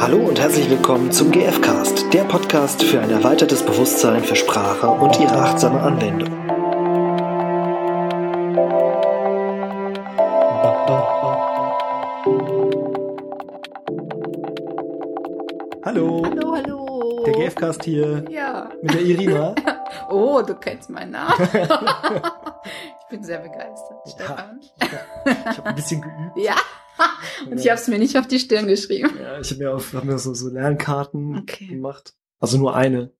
Hallo und herzlich willkommen zum GFcast, der Podcast für ein erweitertes Bewusstsein für Sprache und ihre achtsame Anwendung. Hallo, Hallo, hallo. der GFcast hier Ja. mit der Irina. Oh, du kennst meinen Namen. ich bin sehr begeistert, Stefan. Ich habe ein bisschen geübt. Ja. Und ich habe es mir nicht auf die Stirn geschrieben. Ja, ich habe mir, auf, hab mir so, so Lernkarten Okay. gemacht. Also nur eine,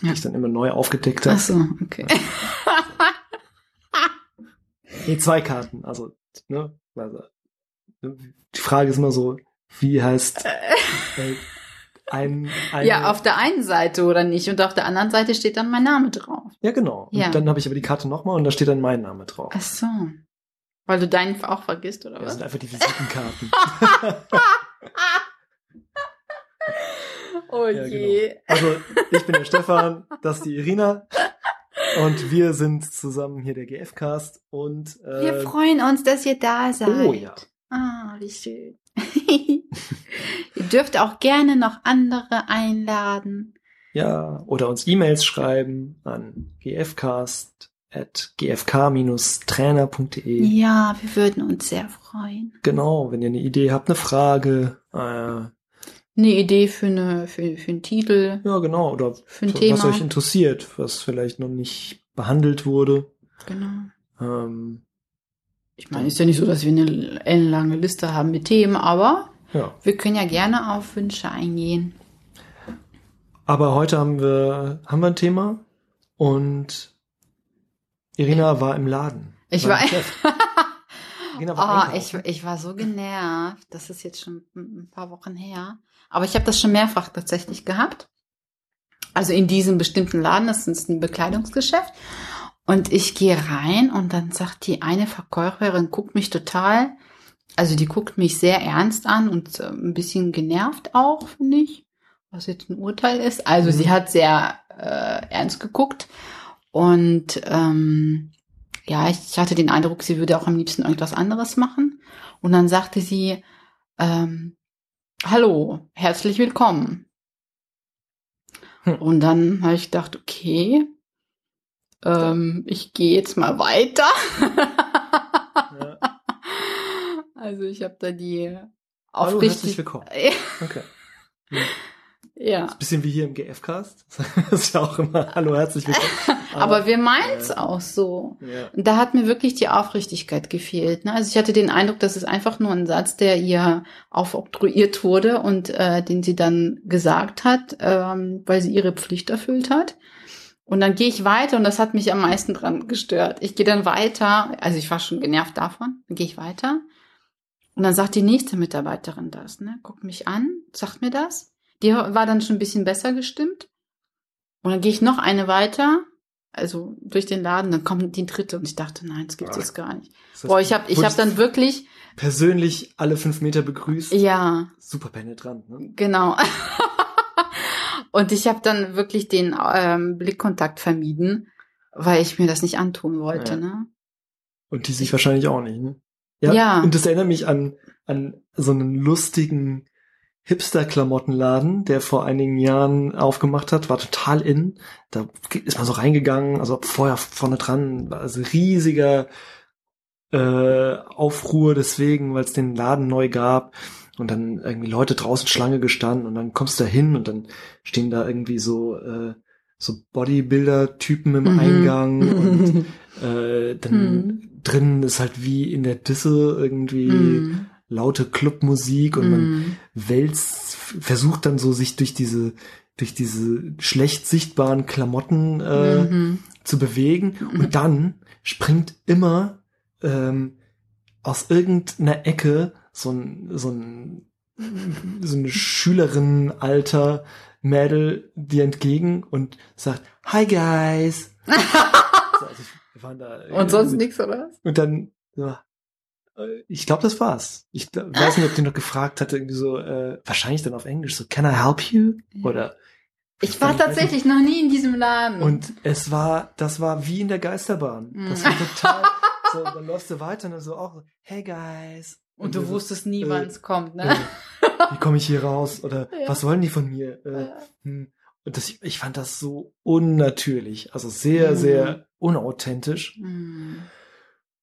die Ja. ich dann immer neu aufgedeckt Ach habe. so, okay. Nee, zwei Karten. Also, ne? Also, die Frage ist immer so, wie heißt äh, ein, ein Ja, auf der einen Seite oder nicht. Und auf der anderen Seite steht dann mein Name drauf. Ja, genau. Und Ja. dann habe ich aber die Karte nochmal und da steht dann mein Name drauf. Ach so. Weil du deinen auch vergisst, oder Das was? sind einfach die Visitenkarten. Oh Ja, je. genau. Also, ich bin der Stefan, das ist die Irina. Und wir sind zusammen hier der GF-Cast und äh, Wir freuen uns, dass ihr da seid. Oh ja. Ah, wie schön. ihr dürft auch gerne noch andere einladen. ja, oder uns E-Mails schreiben an gfcast.gfk-trainer.de. Ja, wir würden uns sehr freuen. Genau, wenn ihr eine Idee habt, eine Frage, äh, Eine Idee für, eine, für, für einen Titel, ja genau, oder für ein was Thema. euch interessiert, was vielleicht noch nicht behandelt wurde. genau. Ähm, Ich meine, ist ja nicht so, dass wir eine ellenlange Liste haben mit Themen, aber ja. wir können ja gerne auf Wünsche eingehen. Aber heute haben wir, haben wir ein Thema und Irina war im Laden. Ich war, war oh, ich, ich war so genervt. Das ist jetzt schon ein paar Wochen her. Aber ich habe das schon mehrfach tatsächlich gehabt. Also in diesem bestimmten Laden, das ist ein Bekleidungsgeschäft. Und ich gehe rein und dann sagt die eine Verkäuferin, guckt mich total, also die guckt mich sehr ernst an und äh, ein bisschen genervt auch, finde ich, was jetzt ein Urteil ist. Also Mhm. sie hat sehr äh, ernst geguckt und ähm, ja, ich hatte den Eindruck, sie würde auch am liebsten irgendwas anderes machen. Und dann sagte sie, ähm, hallo, herzlich willkommen. Hm. Und dann habe ich gedacht, okay, ähm, ich gehe jetzt mal weiter. Ja. Also ich habe da die Hallo, herzlich aufrichtig. willkommen. Okay. ja, Bisschen wie hier im GF-Cast. Das ist ja auch immer Hallo, herzlich willkommen. aber wir meinen es äh, auch so. Ja. Und da hat mir wirklich die Aufrichtigkeit gefehlt. Ne? Also ich hatte den Eindruck, das ist einfach nur ein Satz, der ihr aufoktroyiert wurde und äh, den sie dann gesagt hat, ähm, weil sie ihre Pflicht erfüllt hat. Und dann gehe ich weiter und das hat mich am meisten dran gestört. Ich gehe dann weiter, also ich war schon genervt davon, dann gehe ich weiter. Und dann sagt die nächste Mitarbeiterin das, ne? Guckt mich an, sagt mir das. Die war dann schon ein bisschen besser gestimmt. Und dann gehe ich noch eine weiter, also durch den Laden, dann kommt die dritte und ich dachte, nein, das gibt's Ah. jetzt gar nicht. Boah, ich habe ich hab dann wirklich, persönlich alle fünf Meter begrüßt. ja, Super penetrant, ne? genau. und ich habe dann wirklich den ähm, Blickkontakt vermieden, weil ich mir das nicht antun wollte, Ja. ne? Und die sich wahrscheinlich auch nicht, ne? Ja. Und das erinnert mich an, an so einen lustigen Hipster-Klamottenladen, der vor einigen Jahren aufgemacht hat, war total in. Da ist man so reingegangen, also vorher vorne dran, war also riesiger äh, Aufruhr deswegen, weil es den Laden neu gab und dann irgendwie Leute draußen Schlange gestanden und dann kommst du da hin und dann stehen da irgendwie so äh, so Bodybuilder-Typen im Mhm. Eingang und äh, dann Hm. drin ist halt wie in der Disse irgendwie Mm, laute Clubmusik und man mm, wälzt, versucht dann so sich durch diese durch diese schlecht sichtbaren Klamotten äh, mhm. zu bewegen Mhm. und dann springt immer ähm, aus irgendeiner Ecke so ein so ein so eine Schülerin alter Mädel dir entgegen und sagt Hi guys so, also wir waren da Und sonst mit- nichts, oder was? und dann, ja, äh, ich glaube, das war's. Ich weiß nicht, ob die noch gefragt hatte, irgendwie so, äh, wahrscheinlich dann auf Englisch, so, can I help you? Oder. Ich war tatsächlich noch nie in diesem Laden. Und es war, das war wie in der Geisterbahn. Das war total, so, dann läufst du weiter und dann so auch, hey guys. Und du wir so, wusstest nie, äh, wann es kommt, ne? äh, wie komme ich hier raus? Oder Ja. was wollen die von mir? Äh, Ja. hm. Und das, ich fand das so unnatürlich, also sehr, Mhm. sehr unauthentisch. Hm.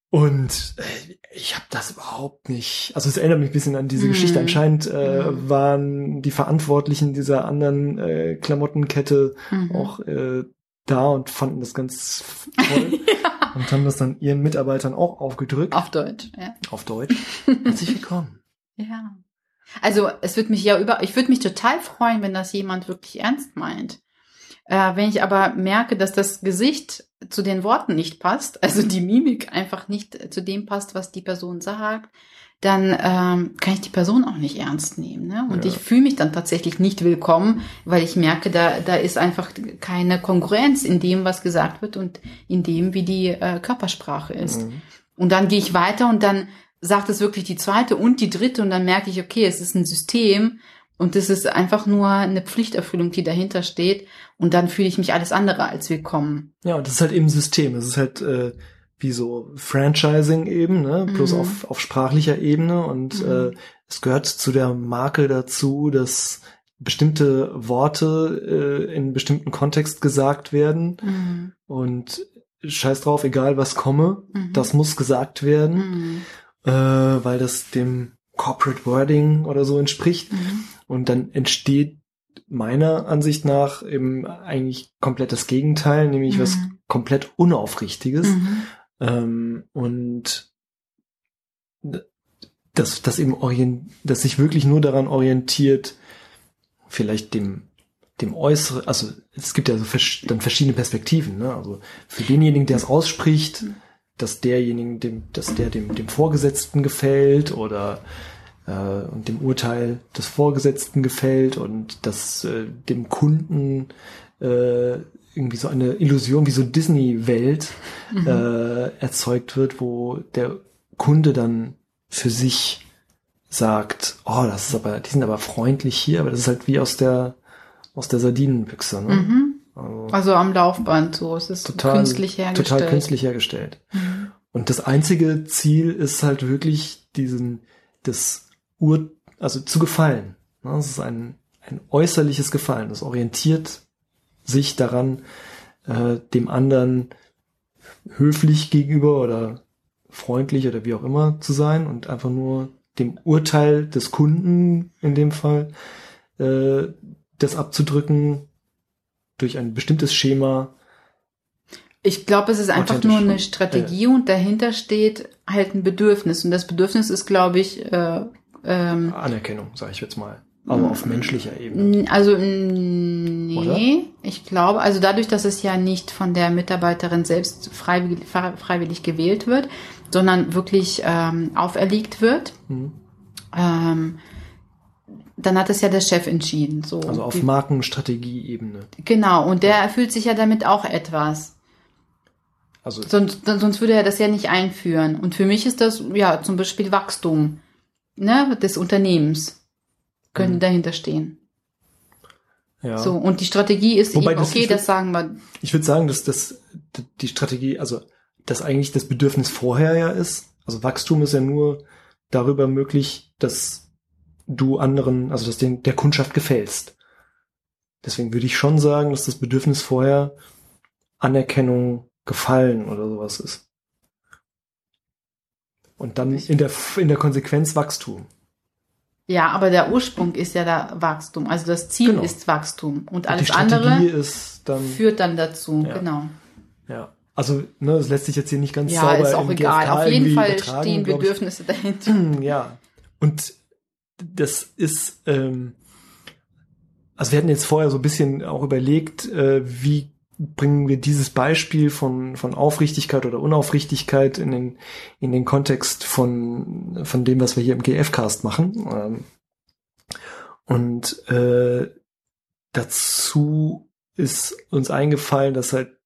Und äh, ich habe das überhaupt nicht. Also es erinnert mich ein bisschen an diese Mhm. Geschichte. Anscheinend äh, Mhm. waren die Verantwortlichen dieser anderen äh, Klamottenkette Mhm. auch äh, da und fanden das ganz toll und haben das dann ihren Mitarbeitern auch aufgedrückt Auf Deutsch, ja. auf Deutsch. Herzlich willkommen. Ja. Also es wird mich ja über, ich würde mich total freuen, wenn das jemand wirklich ernst meint. Äh, wenn ich aber merke, dass das Gesicht zu den Worten nicht passt, also die Mimik einfach nicht zu dem passt, was die Person sagt, dann ähm, kann ich die Person auch nicht ernst nehmen. Ne? Und Ja. ich fühle mich dann tatsächlich nicht willkommen, weil ich merke, da, da ist einfach keine Kongruenz in dem, was gesagt wird und in dem, wie die äh, Körpersprache ist. Mhm. Und dann gehe ich weiter und dann sagt es wirklich die zweite und die dritte und dann merke ich, okay, es ist ein System und es ist einfach nur eine Pflichterfüllung, die dahinter steht und dann fühle ich mich alles andere als willkommen. Ja, und das ist halt eben System. Es ist halt äh, wie so Franchising eben, ne? Bloß Mhm. auf, auf sprachlicher Ebene. Und Mhm. äh, es gehört zu der Marke dazu, dass bestimmte Worte äh, in bestimmten Kontext gesagt werden. Mhm. Und scheiß drauf, egal was komme, Mhm. das muss gesagt werden, Mhm. äh, weil das dem Corporate Wording oder so entspricht. Mhm. Und dann entsteht meiner Ansicht nach eben eigentlich komplett das Gegenteil, nämlich was komplett Unaufrichtiges. Mhm. Ähm, und das, das eben orient, das sich wirklich nur daran orientiert, vielleicht dem, dem Äußeren, also es gibt ja so vers dann verschiedene Perspektiven, ne? Also für denjenigen, der es ausspricht, dass derjenigen, dem, dass der dem, dem Vorgesetzten gefällt oder äh, und dem Urteil des Vorgesetzten gefällt und dass äh, dem Kunden äh, irgendwie so eine Illusion wie so Disney-Welt Mhm. äh, erzeugt wird, wo der Kunde dann für sich sagt, oh, das ist aber, die sind aber freundlich hier, aber das ist halt wie aus der aus der Sardinenbüchse, ne? Mhm. Also, Also am Laufband so, es ist total künstlich hergestellt. total künstlich hergestellt. Mhm. Und das einzige Ziel ist halt wirklich diesen, das Ur, also zu gefallen. Ne, Das ist ein, ein äußerliches Gefallen. Das orientiert sich daran, äh, dem anderen höflich gegenüber oder freundlich oder wie auch immer zu sein und einfach nur dem Urteil des Kunden in dem Fall äh, das abzudrücken durch ein bestimmtes Schema. Ich glaube, es ist einfach nur eine Strategie und dahinter steht halt ein Bedürfnis. Und das Bedürfnis ist, glaube ich, äh, ähm, Anerkennung, sage ich jetzt mal. Aber auf menschlicher Ebene. Also nee, Oder? ich glaube, also dadurch, dass es ja nicht von der Mitarbeiterin selbst freiwillig, freiwillig gewählt wird, sondern wirklich ähm, auferlegt wird, Mhm. ähm, dann hat es ja der Chef entschieden. So Also auf Markenstrategieebene. genau, und der erfüllt sich ja damit auch etwas. Also Sonst, sonst würde er das ja nicht einführen. Und für mich ist das ja zum Beispiel Wachstum ne, des Unternehmens könnte Mhm. dahinter stehen. Ja. So, und die Strategie ist Wobei eben, das- okay, würd- das sagen wir Ich würde sagen, dass das die Strategie, also dass eigentlich das Bedürfnis vorher ja ist. Also Wachstum ist ja nur darüber möglich, dass du anderen, also dass den, der Kundschaft gefällst. Deswegen würde ich schon sagen, dass das Bedürfnis vorher Anerkennung, Gefallen oder sowas ist. Und dann in der, in der Konsequenz Wachstum. Ja, aber der Ursprung ist ja da Wachstum. Also das Ziel Genau. ist Wachstum. Und Und alles andere dann, führt dann dazu. Ja. Genau. ja. Also, ne, das lässt sich jetzt hier nicht ganz Ja, sauber ist auch egal. GfK Auf jeden Fall stehen. Bedürfnisse dahinter. Ja. Und das ist, ähm, also wir hatten jetzt vorher so ein bisschen auch überlegt, äh, wie bringen wir dieses Beispiel von, von Aufrichtigkeit oder Unaufrichtigkeit in den, in den Kontext von, von dem, was wir hier im GF-Cast machen. Ähm, und äh, dazu ist uns eingefallen, dass halt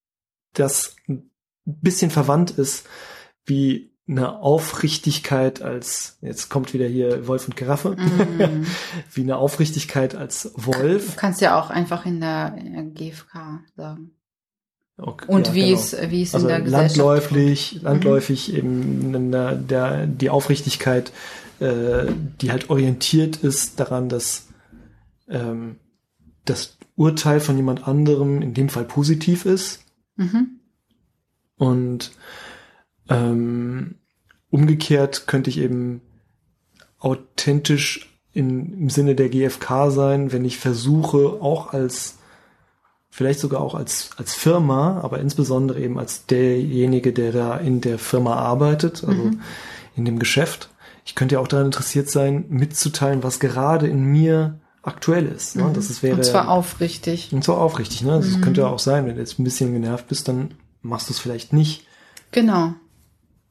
das ein bisschen verwandt ist, wie eine Aufrichtigkeit als, jetzt kommt wieder hier Wolf und Giraffe, Mhm. wie eine Aufrichtigkeit als Du Wolf. kannst ja auch einfach in der, in der GfK sagen. Okay, Und ja, wie genau. es, wie es also in der Gesellschaft. landläufig, Mhm. landläufig eben in der, der, die Aufrichtigkeit äh, die halt orientiert ist daran, dass ähm, das Urteil von jemand anderem in dem Fall positiv ist. Mhm. Und ähm, umgekehrt könnte ich eben authentisch in, im Sinne der GfK sein, wenn ich versuche, auch als, vielleicht sogar auch als, als Firma, aber insbesondere eben als derjenige, der da in der Firma arbeitet, also Mhm. in dem Geschäft. Ich könnte ja auch daran interessiert sein, mitzuteilen, was gerade in mir aktuell ist. Ne? Mhm. Das ist, wäre, Und zwar aufrichtig. und zwar aufrichtig. Ne? Das Mhm. könnte ja auch sein, wenn du jetzt ein bisschen genervt bist, dann machst du es vielleicht nicht. Genau.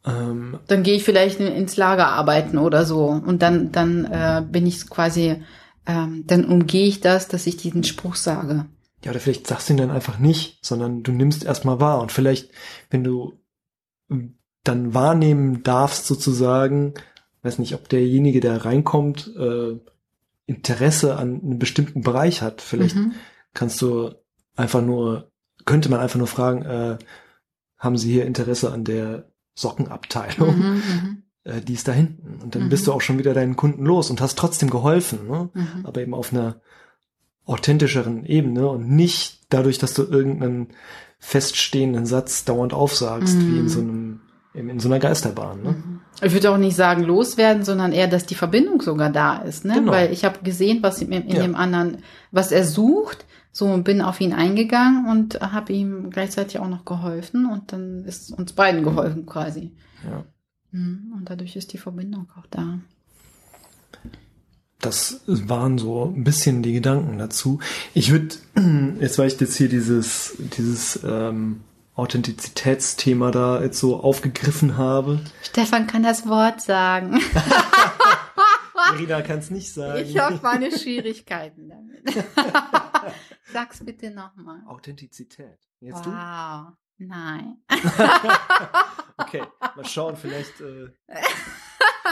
Ähm, Dann gehe ich vielleicht in- ins Lager arbeiten oder so. Und dann, dann äh, bin ich quasi, ähm, dann umgehe ich das, dass ich diesen Spruch sage. Ja, oder vielleicht sagst du ihn dann einfach nicht, sondern du nimmst erstmal wahr. Und vielleicht, wenn du ähm, dann wahrnehmen darfst, sozusagen, weiß nicht, ob derjenige, der reinkommt, äh, Interesse an einem bestimmten Bereich hat. Vielleicht Mhm. kannst du einfach nur, könnte man einfach nur fragen, äh, haben Sie hier Interesse an der Sockenabteilung? Mhm, mhm, Äh, die ist da hinten. Und dann Mhm. bist du auch schon wieder deinen Kunden los und hast trotzdem geholfen. Ne? mhm. aber eben auf einer authentischeren Ebene und nicht dadurch, dass du irgendeinen feststehenden Satz dauernd aufsagst, Mhm. wie in so einem, in, so einer Geisterbahn. Ne? Mhm. Ich würde auch nicht sagen loswerden, sondern eher, dass die Verbindung sogar da ist, ne? Genau. Weil ich habe gesehen, was in, in Ja. dem anderen, was er sucht, so bin auf ihn eingegangen und habe ihm gleichzeitig auch noch geholfen und dann ist uns beiden geholfen quasi. Ja. Mhm. Und dadurch ist die Verbindung auch da. Das waren so ein bisschen die Gedanken dazu. Ich würde, jetzt weil ich jetzt hier dieses, dieses ähm, Authentizitätsthema da jetzt so aufgegriffen habe. Stefan kann das Wort sagen. Rina kann es nicht sagen. Ich habe meine Schwierigkeiten damit. Sag's bitte nochmal. Authentizität. Jetzt du? Wow. Nein. Okay, mal schauen, vielleicht, äh,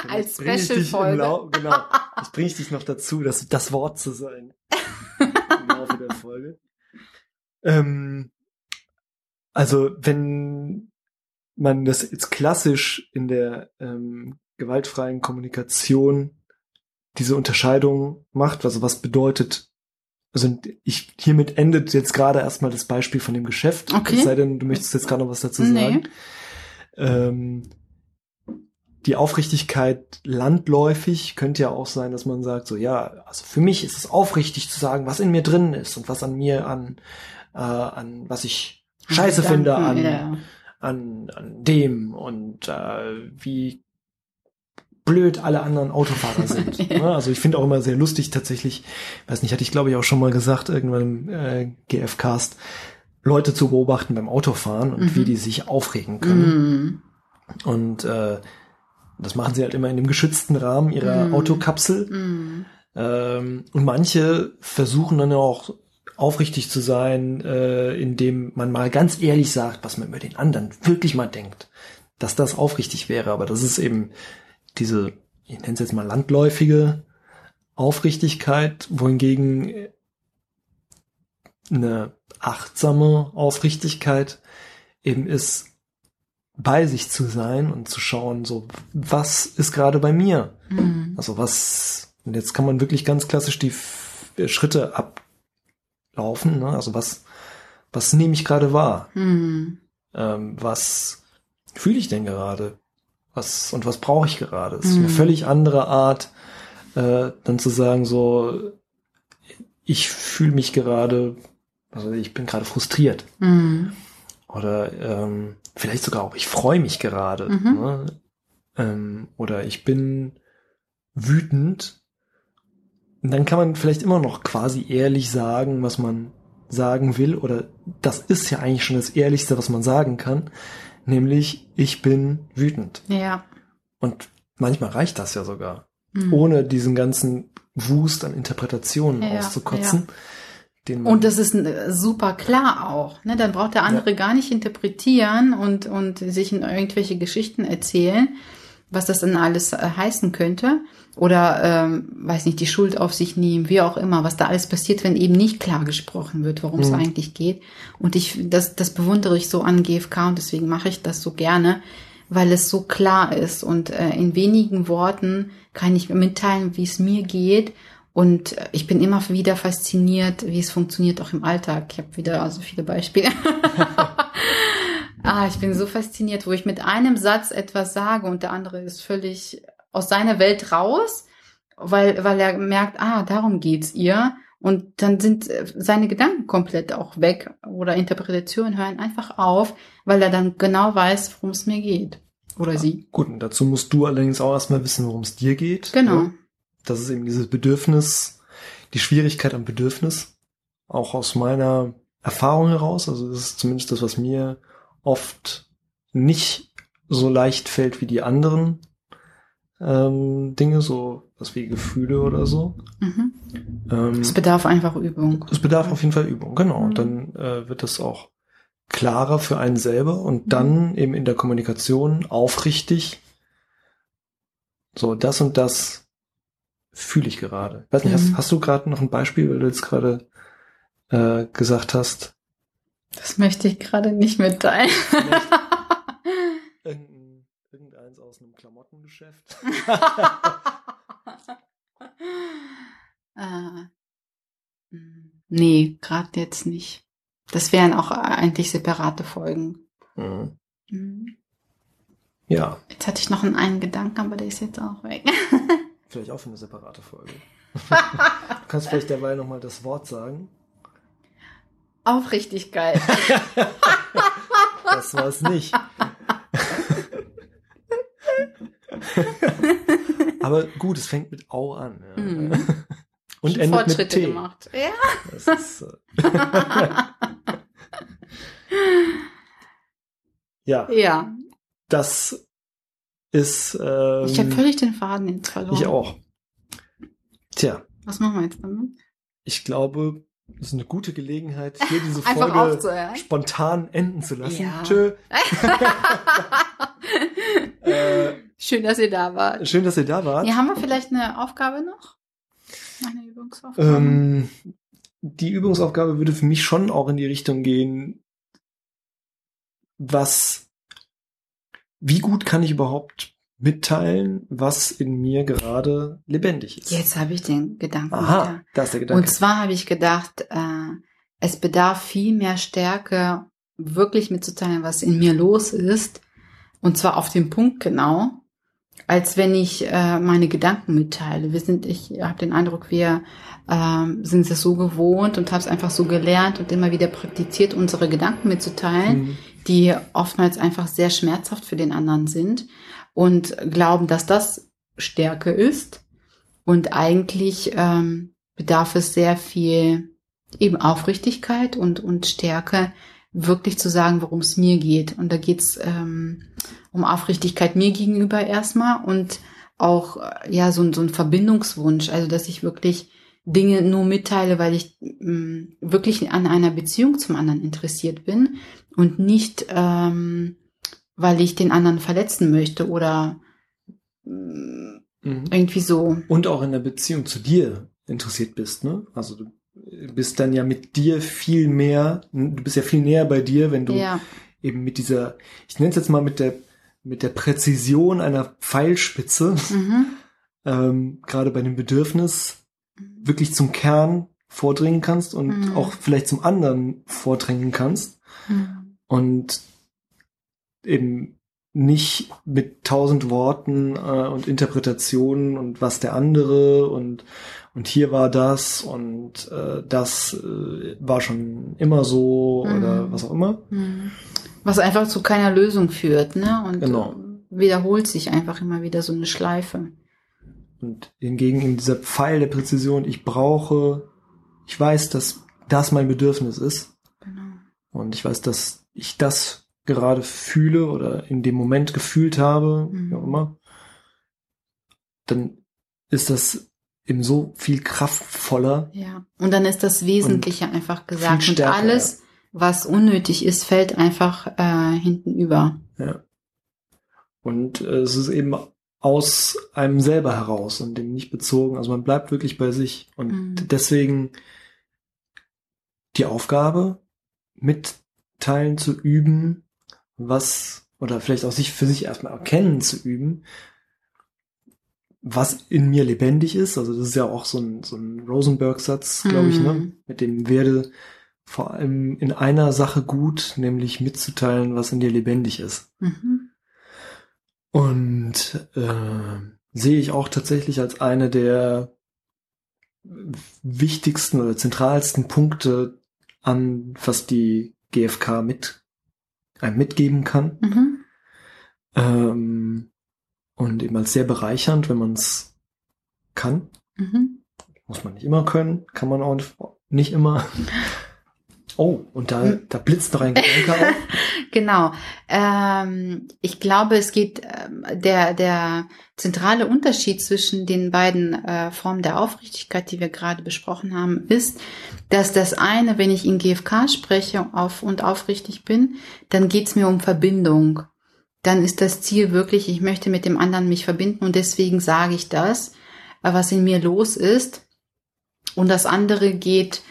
Als Special-Folge. Genau, das bringe ich dich noch dazu, das, das Wort zu sein. Im Laufe der Folge. Ähm, also, wenn man das jetzt klassisch in der ähm, gewaltfreien Kommunikation diese Unterscheidung macht, also was bedeutet, also ich hiermit endet jetzt gerade erstmal das Beispiel von dem Geschäft, Okay. es sei denn, du möchtest jetzt gerade noch was dazu Nee. sagen. Ähm, die Aufrichtigkeit landläufig könnte ja auch sein, dass man sagt, so ja, also für mich ist es aufrichtig zu sagen, was in mir drin ist und was an mir an, äh, an was ich scheiße Gedanken, finde an, ja. an, an dem und äh, wie blöd alle anderen Autofahrer sind. Ja. Ne? Also ich finde auch immer sehr lustig tatsächlich, weiß nicht, hatte ich glaube ich auch schon mal gesagt, irgendwann im äh, GF-Cast, Leute zu beobachten beim Autofahren und Mhm. wie die sich aufregen können. Mhm. Und äh, das machen sie halt immer in dem geschützten Rahmen ihrer Mhm. Autokapsel. Mhm. Ähm, und manche versuchen dann auch aufrichtig zu sein, äh, indem man mal ganz ehrlich sagt, was man über den anderen wirklich mal denkt. Dass das aufrichtig wäre, aber das ist eben diese, ich nenne es jetzt mal landläufige Aufrichtigkeit, wohingegen eine achtsame Aufrichtigkeit eben ist, bei sich zu sein und zu schauen, so, was ist gerade bei mir? Mhm. Also was, und jetzt kann man wirklich ganz klassisch die F Schritte ablaufen, ne? Also was, was nehme ich gerade wahr? Mhm. Ähm, was fühle ich denn gerade? Was, und was brauche ich gerade? Das ist eine Mhm. völlig andere Art, äh, dann zu sagen, so, ich fühle mich gerade, also ich bin gerade frustriert. Mhm. Oder ähm, vielleicht sogar auch, ich freue mich gerade. Mhm. Ne? Ähm, oder ich bin wütend. Und dann kann man vielleicht immer noch quasi ehrlich sagen, was man sagen will. Oder das ist ja eigentlich schon das Ehrlichste, was man sagen kann. Nämlich, ich bin wütend. Ja. Und manchmal reicht das ja sogar. Mhm. Ohne diesen ganzen Wust an Interpretationen Ja, auszukotzen. Man, Und das ist äh, super klar auch. Ne? Dann braucht der andere gar nicht interpretieren und, und sich in irgendwelche Geschichten erzählen, was das dann alles äh, heißen könnte. Oder, ähm, weiß nicht, die Schuld auf sich nehmen, wie auch immer, was da alles passiert, wenn eben nicht klar gesprochen wird, worum es Mhm. eigentlich geht. Und ich, das, das bewundere ich so an GFK und deswegen mache ich das so gerne, weil es so klar ist und äh, in wenigen Worten kann ich mitteilen, wie es mir geht und äh, ich bin immer wieder fasziniert, wie es funktioniert auch im Alltag. Ich habe wieder so viele Beispiele. ah, ich bin so fasziniert, wo ich mit einem Satz etwas sage und der andere ist völlig aus seiner Welt raus, weil weil er merkt, ah, darum geht's ihr und dann sind äh, seine Gedanken komplett auch weg oder Interpretationen hören einfach auf, weil er dann genau weiß, worum es mir geht. Oder sie. Gut, und dazu musst du allerdings auch erstmal wissen, worum es dir geht. Genau. Ne? Das ist eben dieses Bedürfnis, die Schwierigkeit am Bedürfnis, auch aus meiner Erfahrung heraus. Also das ist zumindest das, was mir oft nicht so leicht fällt wie die anderen ähm, Dinge, so was wie Gefühle oder so. Mhm. Ähm, Es bedarf einfach Übung. es bedarf auf jeden Fall Übung, genau. Mhm. Und dann äh, wird das auch klarer für einen selber und Mhm. dann eben in der Kommunikation aufrichtig. So, das und das fühle ich gerade. Weiß nicht, Mhm. hast, hast du gerade noch ein Beispiel, weil du jetzt gerade äh, gesagt hast, Das möchte ich gerade nicht mitteilen. irgendein, irgendeins aus einem Klamottengeschäft? äh, nee, gerade jetzt nicht. Das wären auch eigentlich separate Folgen. Mhm. Mhm. Ja, Jetzt hatte ich noch einen, einen Gedanken, aber der ist jetzt auch weg. Vielleicht auch für eine separate Folge. du kannst vielleicht derweil nochmal das Wort sagen. Aufrichtigkeit. Das war es nicht. Aber gut, es fängt mit Au an. Ja. Mhm. Und Schon endet mit Fortschritte T. gemacht. Ja. Das ist, äh, ja, ja. das ist. Ähm, Ich habe völlig den Faden jetzt verloren. ich auch. Tja, Was machen wir jetzt damit? ich glaube, es ist eine gute Gelegenheit, hier diese Folge spontan enden zu lassen. Ja. Tschö. Äh, Schön, dass ihr da wart. schön, dass ihr da wart. Ja, haben wir vielleicht eine Aufgabe noch? Eine Übungsaufgabe? Ähm, die Übungsaufgabe würde für mich schon auch in die Richtung gehen, was, wie gut kann ich überhaupt mitteilen, was in mir gerade lebendig ist. Jetzt habe ich den Gedanken Aha, wieder. da ist der Gedanke. Und zwar habe ich gedacht, äh, es bedarf viel mehr Stärke, wirklich mitzuteilen, was in mir los ist. Und zwar auf den Punkt genau, als wenn ich äh, meine Gedanken mitteile. Wir sind, ich habe den Eindruck, wir ähm, sind es so gewohnt und haben es einfach so gelernt und immer wieder praktiziert, unsere Gedanken mitzuteilen, Mhm. Die oftmals einfach sehr schmerzhaft für den anderen sind und glauben, dass das Stärke ist. Und eigentlich ähm, bedarf es sehr viel eben Aufrichtigkeit und, und Stärke, wirklich zu sagen, worum es mir geht. Und da geht's ähm, um Aufrichtigkeit mir gegenüber erstmal und auch ja so, so ein Verbindungswunsch, also dass ich wirklich Dinge nur mitteile, weil ich mh, wirklich an einer Beziehung zum anderen interessiert bin und nicht, ähm, weil ich den anderen verletzen möchte oder mh, Mhm. irgendwie so. Und auch in der Beziehung zu dir interessiert bist, ne? Also du bist dann ja mit dir viel mehr, du bist ja viel näher bei dir, wenn du Ja, eben mit dieser, ich nenne es jetzt mal mit der, mit der Präzision einer Pfeilspitze, mhm. ähm, gerade bei dem Bedürfnis, wirklich zum Kern vordringen kannst und Mhm. auch vielleicht zum anderen vordringen kannst Mhm. und eben nicht mit tausend Worten äh, und Interpretationen und was der andere und und hier war das und äh, das äh, war schon immer so Mhm. oder was auch immer. Mhm. Was einfach zu keiner Lösung führt, ne? Und Genau. wiederholt sich einfach immer wieder so eine Schleife. Und hingegen in dieser Pfeil der Präzision, ich brauche, ich weiß, dass das mein Bedürfnis ist Genau. und ich weiß, dass ich das gerade fühle oder in dem Moment gefühlt habe, Mhm. wie auch immer, dann ist das eben so viel kraftvoller. Ja. Und dann ist das Wesentliche einfach gesagt. Und alles, was unnötig ist, fällt einfach äh, hinten über. Ja. Und äh, es ist eben aus einem selber heraus und dem nicht bezogen. Also man bleibt wirklich bei sich. Und Mhm. deswegen die Aufgabe, mitteilen zu üben, was oder vielleicht auch sich für sich erstmal erkennen zu üben, was in mir lebendig ist. Also das ist ja auch so ein, so ein Rosenberg-Satz, glaube ich, ne? Mhm. Mit dem werde vor allem in einer Sache gut, nämlich mitzuteilen, was in dir lebendig ist. Mhm. Und äh, sehe ich auch tatsächlich als eine der wichtigsten oder zentralsten Punkte an, was die GfK mit einem mitgeben kann. Mhm. Ähm, und eben als sehr bereichernd, wenn man es kann. Mhm. Muss man nicht immer können, kann man auch nicht immer. Oh, und da, da blitzt noch ein Gedanke auf. Genau. Ähm, ich glaube, es geht ähm, der der zentrale Unterschied zwischen den beiden äh, Formen der Aufrichtigkeit, die wir gerade besprochen haben, ist, dass das eine, wenn ich in GFK spreche auf und aufrichtig bin, dann geht's mir um Verbindung. Dann ist das Ziel wirklich, ich möchte mit dem anderen mich verbinden und deswegen sage ich das, äh, was in mir los ist. Und das andere geht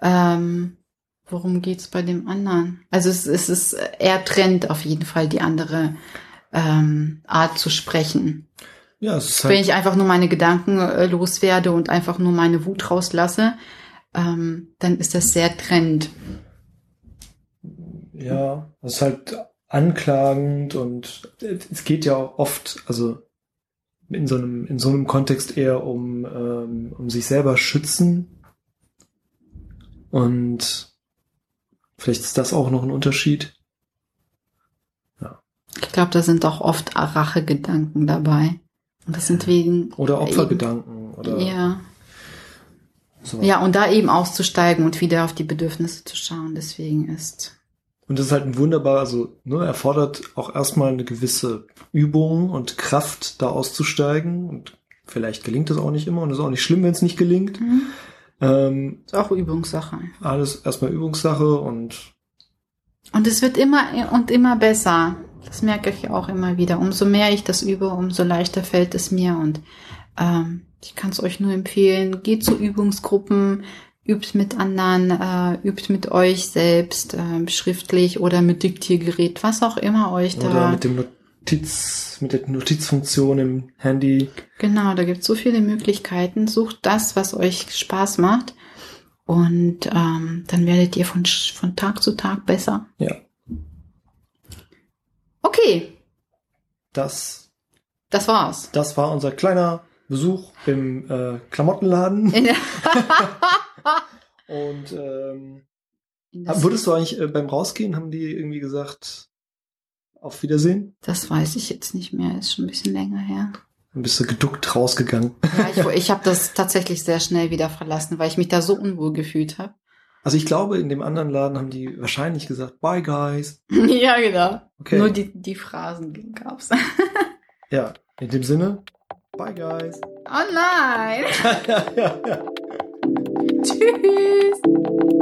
ähm, Worum geht's bei dem anderen? Also es, es ist er trennt auf jeden Fall die andere ähm, Art zu sprechen. Ja, es ist Wenn halt, ich einfach nur meine Gedanken äh, loswerde und einfach nur meine Wut rauslasse, ähm, dann ist das sehr trennend. ja, es ist halt anklagend und es geht ja auch oft, also in so einem, in so einem Kontext eher um, ähm, um sich selber schützen. Und vielleicht ist das auch noch ein Unterschied. Ich glaube, da sind auch oft Rachegedanken dabei. Und das sind wegen Oder Opfergedanken oder ja so. ja und da eben auszusteigen und wieder auf die Bedürfnisse zu schauen. Deswegen ist Und das ist halt ein wunderbar, also ne, erfordert auch erstmal eine gewisse Übung und Kraft, da auszusteigen. Und vielleicht gelingt das auch nicht immer und ist auch nicht schlimm, wenn es nicht gelingt. mhm. Ähm, ist auch Übungssache. alles erstmal Übungssache und Und es wird immer und immer besser. Das merke ich auch immer wieder. Umso mehr ich das übe, umso leichter fällt es mir. Und ähm, ich kann es euch nur empfehlen, geht zu Übungsgruppen, übt mit anderen, äh, übt mit euch selbst, äh, schriftlich oder mit Diktiergerät, was auch immer euch da. oder mit dem Notiz, mit der Notizfunktion im Handy. Genau, da gibt es so viele Möglichkeiten. Sucht das, was euch Spaß macht. Und ähm, dann werdet ihr von, von Tag zu Tag besser. Ja. Okay, Das, das war's. das war unser kleiner Besuch im äh, Klamottenladen. Und ähm, wurdest du eigentlich äh, beim Rausgehen, haben die irgendwie gesagt, auf Wiedersehen? das weiß ich jetzt nicht mehr, ist schon ein bisschen länger her. Dann bist du geduckt rausgegangen. Ja, ich ich habe das tatsächlich sehr schnell wieder verlassen, weil ich mich da so unwohl gefühlt habe. Also ich glaube, in dem anderen Laden haben die wahrscheinlich gesagt, bye guys. ja, genau. Okay. Nur die, die Phrasen gab's. ja, in dem Sinne, bye guys. Oh nein! ja, ja, ja. Tschüss!